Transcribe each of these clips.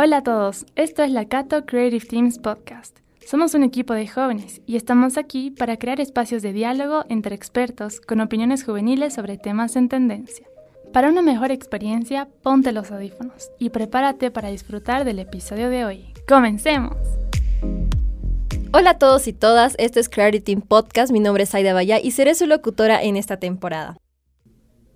Hola a todos, esto es la Cato Creative Teams Podcast. Somos un equipo de jóvenes y estamos aquí para crear espacios de diálogo entre expertos con opiniones juveniles sobre temas en tendencia. Para una mejor experiencia, ponte los audífonos y prepárate para disfrutar del episodio de hoy. ¡Comencemos! Hola a todos y todas, esto es Creative Team Podcast, mi nombre es Aida Baya y seré su locutora en esta temporada.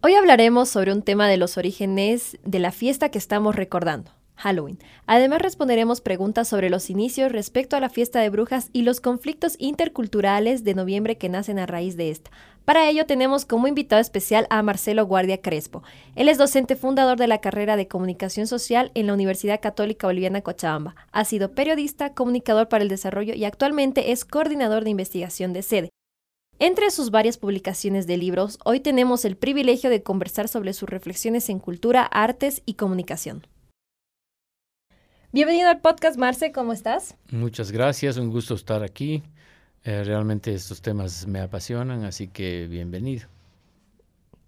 Hoy hablaremos sobre un tema de los orígenes de la fiesta que estamos recordando, Halloween. Además responderemos preguntas sobre los inicios respecto a la fiesta de brujas y los conflictos interculturales de noviembre que nacen a raíz de esta. Para ello tenemos como invitado especial a Marcelo Guardia Crespo. Él es docente fundador de la carrera de Comunicación Social en la Universidad Católica Boliviana Cochabamba. Ha sido periodista, comunicador para el desarrollo y actualmente es coordinador de investigación de sede. Entre sus varias publicaciones de libros, hoy tenemos el privilegio de conversar sobre sus reflexiones en cultura, artes y comunicación. Bienvenido al podcast, Marce, ¿cómo estás? Muchas gracias, un gusto estar aquí. Eh, realmente estos temas me apasionan, así que bienvenido.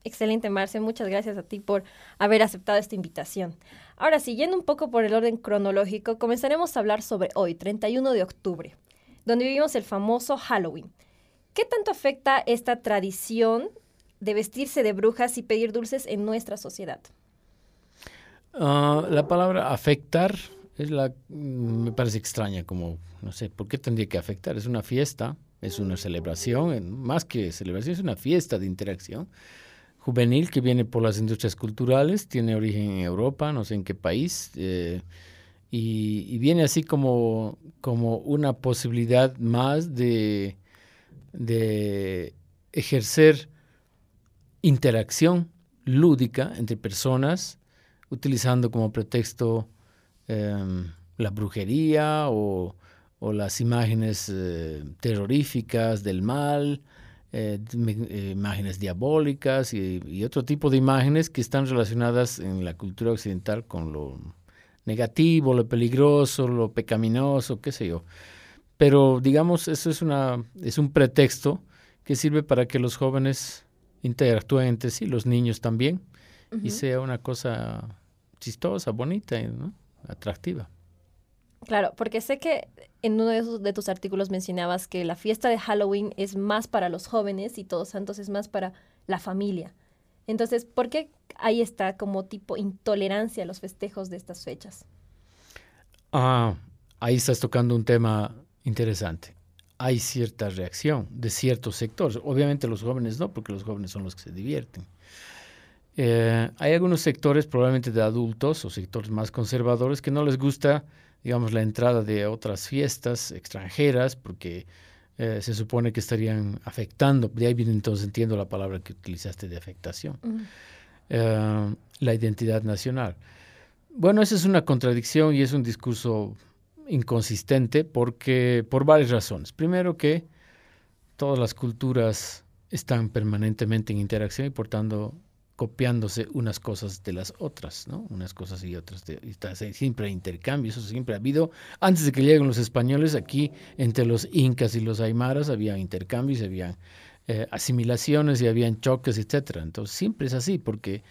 Excelente, Marce. Muchas gracias a ti por haber aceptado esta invitación. Ahora, siguiendo un poco por el orden cronológico, comenzaremos a hablar sobre hoy, 31 de octubre, donde vivimos el famoso Halloween. ¿Qué tanto afecta esta tradición de vestirse de brujas y pedir dulces en nuestra sociedad? Ah, la palabra afectar es la me parece extraña como no sé por qué tendría que afectar es una fiesta es una celebración más que celebración es una fiesta de interacción juvenil que viene por las industrias culturales tiene origen en Europa no sé en qué país eh, y, y, viene así como como una posibilidad más de de ejercer interacción lúdica entre personas, utilizando como pretexto eh, la brujería o, o las imágenes eh, terroríficas del mal, eh, imágenes diabólicas y, y, otro tipo de imágenes que están relacionadas en la cultura occidental con lo negativo, lo peligroso, lo pecaminoso, qué sé yo. Pero digamos, eso es, una, es un pretexto que sirve para que los jóvenes interactúen entre sí, los niños también, uh -huh. y sea una cosa chistosa, bonita, ¿no? Atractiva. Claro, porque sé que en uno de, esos, de, tus artículos mencionabas que la fiesta de Halloween es más para los jóvenes y Todos Santos es más para la familia. Entonces, ¿por qué ahí está como tipo intolerancia a los festejos de estas fechas? Ah, ahí estás tocando un tema interesante. Hay cierta reacción de ciertos sectores. Obviamente los jóvenes no, porque los jóvenes son los que se divierten. Eh, hay algunos sectores, probablemente de adultos o sectores más conservadores, que no les gusta, digamos, la entrada de otras fiestas extranjeras, porque eh, se supone que estarían afectando, de ahí viene entonces, entiendo la palabra que utilizaste de afectación, uh -huh. eh, la identidad nacional. Bueno, esa es una contradicción y es un discurso inconsistente porque por varias razones. Primero que todas las culturas están permanentemente en interacción y por tanto copiándose unas cosas de las otras, ¿no? Unas cosas y otras. De, siempre hay intercambio, eso siempre ha habido. Antes de que lleguen los españoles, aquí entre los incas y los aymaras había intercambios, había eh, asimilaciones y habían choques, etcétera. Entonces siempre es así porque,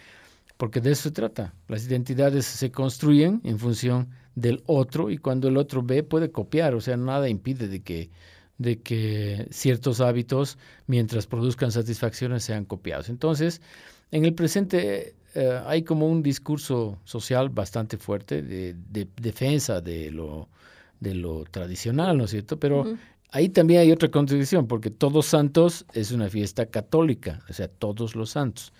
porque de eso se trata. Las identidades se construyen en función del otro y cuando el otro ve puede copiar, o sea, nada impide de que, de que ciertos hábitos, mientras produzcan satisfacciones, sean copiados. Entonces, en el presente eh, hay como un discurso social bastante fuerte de, de defensa de lo, de lo tradicional, ¿no es cierto? Pero uh -huh. ahí también hay otra contradicción, porque Todos Santos es una fiesta católica, o sea, todos los santos.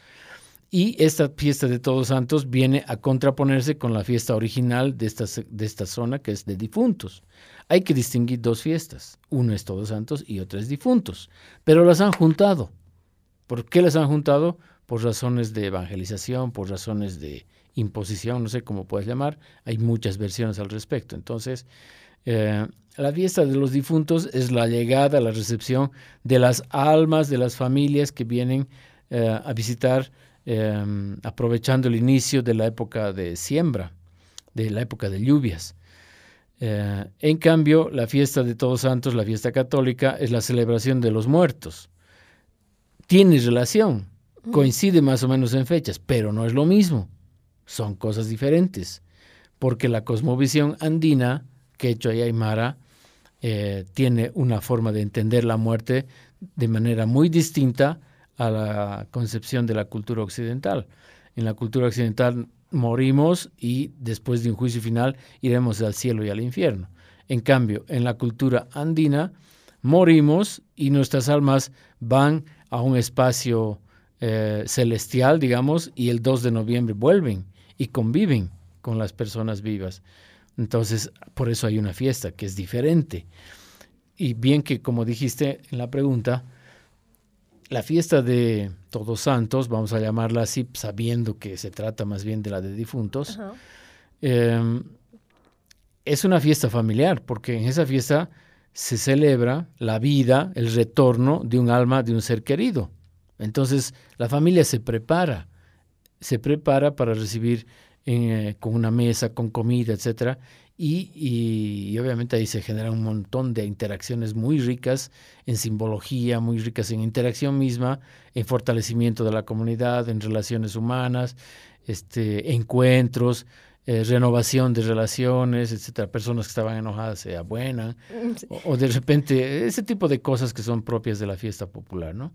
Y esta fiesta de Todos Santos viene a contraponerse con la fiesta original de esta, de esta zona, que es de difuntos. Hay que distinguir dos fiestas. Una es Todos Santos y otra es difuntos. Pero las han juntado. ¿Por qué las han juntado? Por razones de evangelización, por razones de imposición, no sé cómo puedes llamar. Hay muchas versiones al respecto. Entonces, eh, la fiesta de los difuntos es la llegada, la recepción de las almas de las familias que vienen eh, a visitar eh, aprovechando el inicio de la época de siembra, de la época de lluvias. En cambio, la fiesta de Todos Santos, la fiesta católica, es la celebración de los muertos. Tiene relación, coincide más o menos en fechas, pero no es lo mismo. Son cosas diferentes. porque la cosmovisión andina, quechua y aymara, eh, tiene una forma de entender la muerte de manera muy distinta a la concepción de la cultura occidental. En la cultura occidental morimos y después de un juicio final iremos al cielo y al infierno. En cambio, en la cultura andina, morimos y nuestras almas van a un espacio eh, celestial, digamos, y el 2 de noviembre vuelven y conviven con las personas vivas. Entonces, por eso hay una fiesta que es diferente. Y bien que, como dijiste en la pregunta, la fiesta de Todos Santos, vamos a llamarla así, sabiendo que se trata más bien de la de difuntos, em, es una fiesta familiar, porque en esa fiesta se celebra la vida, el retorno de un alma de un ser querido. Entonces, la familia se prepara, se prepara para recibir eh, con una mesa, con comida, etcétera, y, obviamente ahí se generan un montón de interacciones muy ricas en simbología, muy ricas en interacción misma, en fortalecimiento de la comunidad, en relaciones humanas, este, encuentros, eh, renovación de relaciones, etcétera. Personas que estaban enojadas se abuenan, o, o, de repente ese tipo de cosas que son propias de la fiesta popular, ¿no?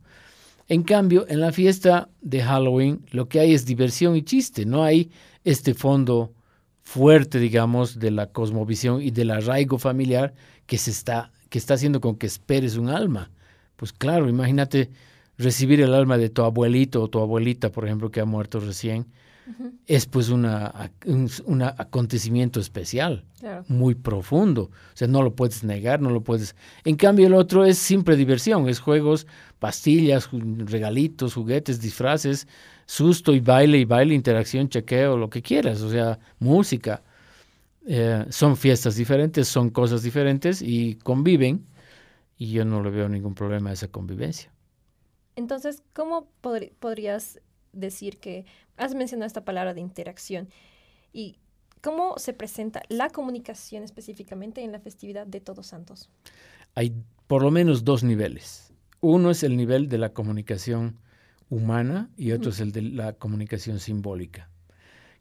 En cambio, en la fiesta de Halloween lo que hay es diversión y chiste, no hay este fondo fuerte, digamos, de la cosmovisión y del arraigo familiar que se está, que está haciendo con que esperes un alma. Pues claro, imagínate recibir el alma de tu abuelito o tu abuelita, por ejemplo, que ha muerto recién, es pues una, un, acontecimiento especial, muy profundo. O sea, no lo puedes negar, no lo puedes... En cambio, el otro es simple diversión, es juegos, pastillas, regalitos, juguetes, disfraces, susto y baile y baile, interacción, chequeo, lo que quieras, o sea, música. Eh, son fiestas diferentes, son cosas diferentes y conviven y yo no le veo ningún problema a esa convivencia. Entonces, ¿cómo podrías decir que has mencionado esta palabra de interacción y cómo se presenta la comunicación específicamente en la festividad de Todos Santos? Hay por lo menos dos niveles. Uno es el nivel de la comunicación humana y otro es el de la comunicación simbólica.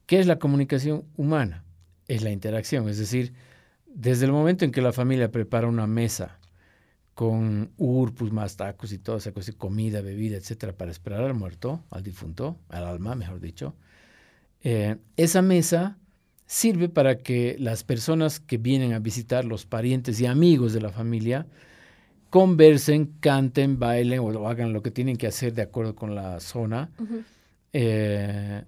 ¿Qué es la comunicación humana? Es la interacción, es decir, desde el momento en que la familia prepara una mesa con urpus, más tacos y toda esa cosa, comida, bebida, etcétera, para esperar al muerto, al difunto, al alma, mejor dicho, eh, esa mesa sirve para que las personas que vienen a visitar, los parientes y amigos de la familia, conversen, canten, bailen o hagan lo que tienen que hacer de acuerdo con la zona eh,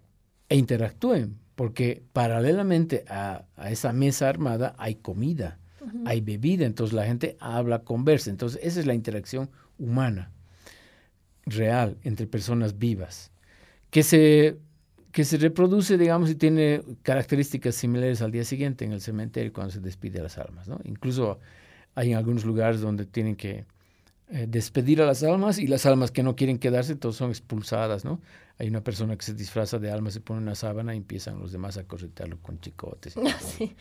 e interactúen, porque paralelamente a, esa mesa armada hay comida, hay bebida, entonces la gente habla, conversa, entonces esa es la interacción humana, real, entre personas vivas, que se, que se reproduce, digamos, y tiene características similares al día siguiente en el cementerio cuando se despide las almas, ¿no? Incluso hay algunos lugares donde tienen que eh, despedir a las almas y las almas que no quieren quedarse, todos son expulsadas, ¿no? Hay una persona que se disfraza de alma, se pone una sábana y empiezan los demás a corretearlo con chicotes. Y,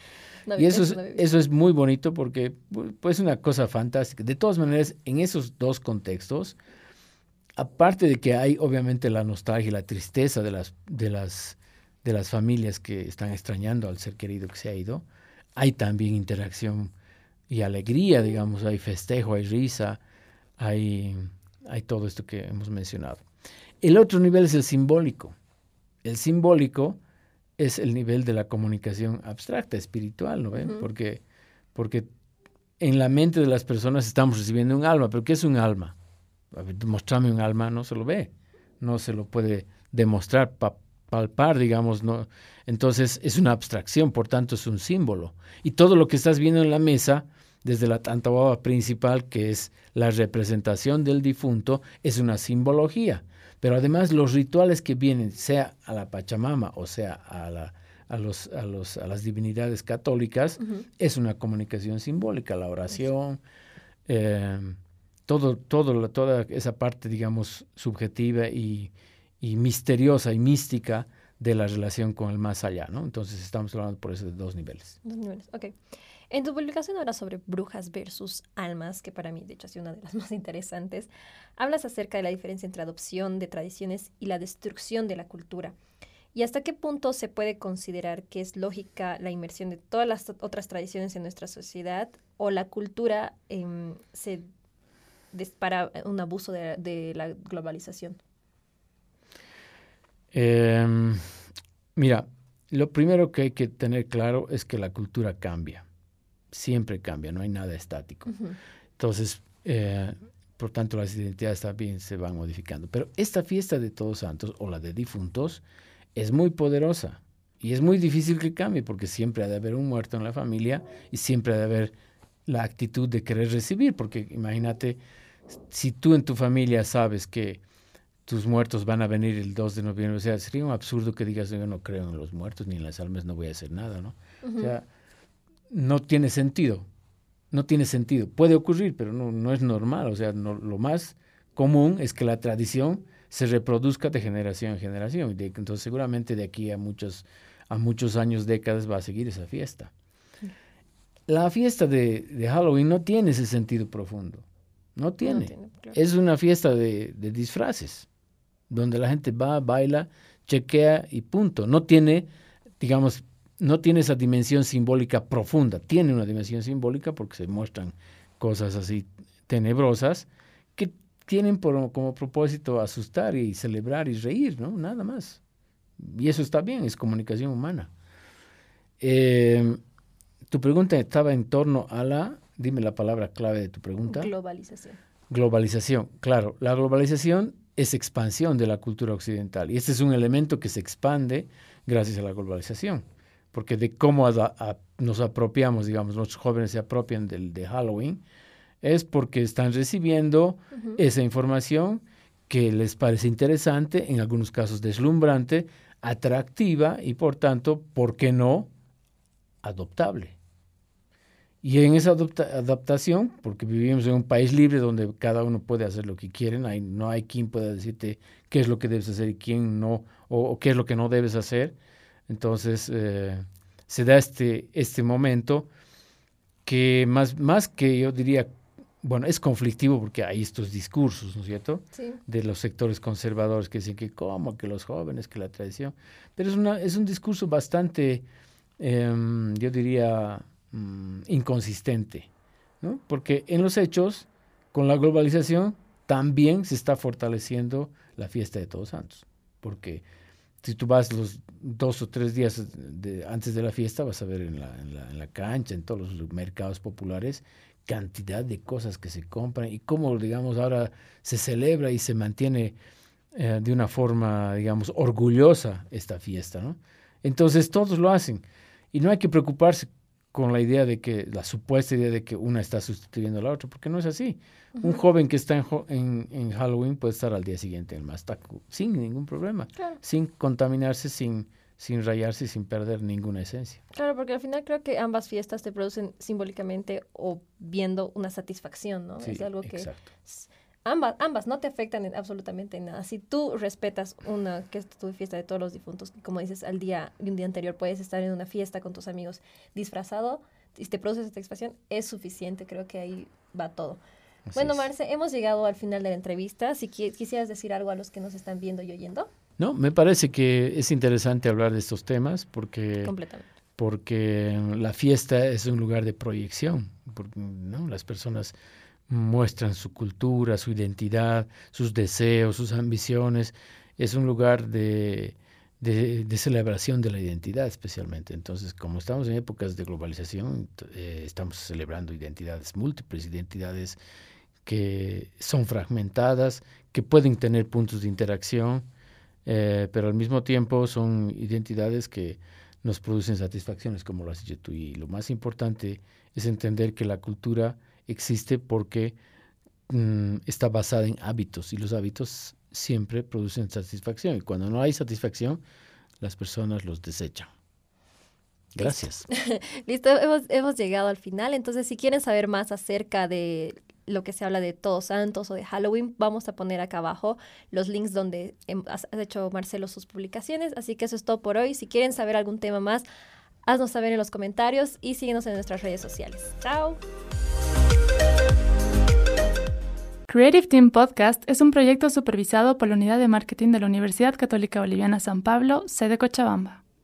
eso, es, eso es muy bonito porque pues, es una cosa fantástica. De todas maneras, en esos dos contextos, aparte de que hay obviamente la nostalgia y la tristeza de las, de las, de las familias que están extrañando al ser querido que se ha ido, hay también interacción y alegría, digamos, hay festejo, hay risa, hay, hay todo esto que hemos mencionado. El otro nivel es el simbólico. El simbólico es el nivel de la comunicación abstracta, espiritual, ¿no ven? porque, porque en la mente de las personas estamos recibiendo un alma, pero ¿qué es un alma? mostrarme un alma, no se lo ve, no se lo puede demostrar, palpar, digamos, no. Entonces es una abstracción, por tanto es un símbolo. Y todo lo que estás viendo en la mesa desde la Tantababa principal, que es la representación del difunto, es una simbología. Pero además los rituales que vienen, sea a la Pachamama o sea a, la, a, los, a, los, a las divinidades católicas, es una comunicación simbólica, la oración, eh, todo, todo, toda esa parte, digamos, subjetiva y, y, misteriosa y mística de la relación con el más allá, ¿no? Entonces estamos hablando por eso de dos niveles. Dos niveles, ok. En tu publicación ahora sobre brujas versus almas, que para mí de hecho ha sido una de las más interesantes, hablas acerca de la diferencia entre adopción de tradiciones y la destrucción de la cultura. ¿Y hasta qué punto se puede considerar que es lógica la inmersión de todas las otras tradiciones en nuestra sociedad o la cultura em, se para un abuso de, la globalización? Em, mira, lo primero que hay que tener claro es que la cultura cambia, siempre cambia, no hay nada estático. Entonces, eh, por tanto, las identidades también se van modificando. Pero esta fiesta de Todos Santos o la de difuntos es muy poderosa y es muy difícil que cambie porque siempre ha de haber un muerto en la familia y siempre ha de haber la actitud de querer recibir, porque imagínate, si tú en tu familia sabes que tus muertos van a venir el 2 de noviembre, o sea, sería un absurdo que digas, yo no creo en los muertos ni en las almas, no voy a hacer nada, ¿no? O sea, no tiene sentido, no tiene sentido. Puede ocurrir, pero no, no es normal, o sea, lo más común es que la tradición se reproduzca de generación en generación, y entonces seguramente de aquí a muchos, a muchos años, décadas va a seguir esa fiesta la fiesta de, Halloween no tiene ese sentido profundo. No tiene. Es una fiesta de, disfraces, donde la gente va, baila, chequea y punto. No tiene, digamos, no tiene esa dimensión simbólica profunda. Tiene una dimensión simbólica porque se muestran cosas así tenebrosas que tienen por, como propósito asustar y celebrar y reír, ¿no? Nada más. Y eso está bien, es comunicación humana. Eh, tu pregunta estaba en torno a la, dime la palabra clave de tu pregunta. Globalización. Globalización, claro. La globalización es expansión de la cultura occidental y este es un elemento que se expande gracias a la globalización, porque de cómo nos apropiamos, digamos, los jóvenes se apropian del, de Halloween, es porque están recibiendo esa información que les parece interesante, en algunos casos deslumbrante, atractiva y por tanto, ¿por qué no? adoptable. Y en esa adaptación, porque vivimos en un país libre donde cada uno puede hacer lo que quieren, hay, no hay quien pueda decirte qué es lo que debes hacer y quién no, o, qué es lo que no debes hacer. Entonces, eh, se da este, este momento que más, más que yo diría, bueno, es conflictivo porque hay estos discursos, ¿no es cierto? De los sectores conservadores que dicen que cómo, que los jóvenes, que la tradición. Pero es, una, es un discurso bastante, em, yo diría, Mm, inconsistente, ¿no? porque en los hechos, con la globalización, también se está fortaleciendo la fiesta de Todos Santos, porque si tú vas los dos o tres días antes de la fiesta, vas a ver en la, en, la, cancha, en todos los mercados populares, cantidad de cosas que se compran y cómo, digamos, ahora se celebra y se mantiene eh, de una forma, digamos, orgullosa esta fiesta, ¿no? Entonces todos lo hacen y no hay que preocuparse con la idea de que, la supuesta idea de que una está sustituyendo a la otra, porque no es así. Un joven que está en, en, Halloween puede estar al día siguiente en el Mastacu sin ningún problema, sin contaminarse, sin, sin rayarse, sin perder ninguna esencia. Claro, porque al final creo que ambas fiestas te producen simbólicamente o viendo una satisfacción, ¿no? es algo que exacto. Ambas, ambas no te afectan en absolutamente nada. Si tú respetas una, que es tu fiesta de todos los difuntos, como dices, al día de un día anterior puedes estar en una fiesta con tus amigos disfrazado y te produces satisfacción, es suficiente. Creo que ahí va todo. bueno, Marce, hemos llegado al final de la entrevista. Si quisieras decir algo a los que nos están viendo y oyendo. No, me parece que es interesante hablar de estos temas porque... Completamente porque la fiesta es un lugar de proyección, porque, ¿no? Las personas muestran su cultura, su identidad, sus deseos, sus ambiciones. Es un lugar de, celebración de la identidad especialmente. Entonces, como estamos en épocas de globalización, eh, estamos celebrando identidades múltiples, identidades que son fragmentadas, que pueden tener puntos de interacción, eh, pero al mismo tiempo son identidades que nos producen satisfacciones, como lo has dicho tú. Y lo más importante es entender que la cultura existe porque mm, está basada en hábitos y los hábitos siempre producen satisfacción y cuando no hay satisfacción, las personas los desechan. Gracias. Listo, hemos, hemos, llegado al final. Entonces, si quieren saber más acerca de lo que se habla de Todos Santos o de Halloween, vamos a poner acá abajo los links donde ha hecho Marcelo sus publicaciones. Así que eso es todo por hoy. Si quieren saber algún tema más, haznos saber en los comentarios y síguenos en nuestras redes sociales. Chao. Creative Team Podcast es un proyecto supervisado por la Unidad de Marketing de la Universidad Católica Boliviana San Pablo, sede Cochabamba.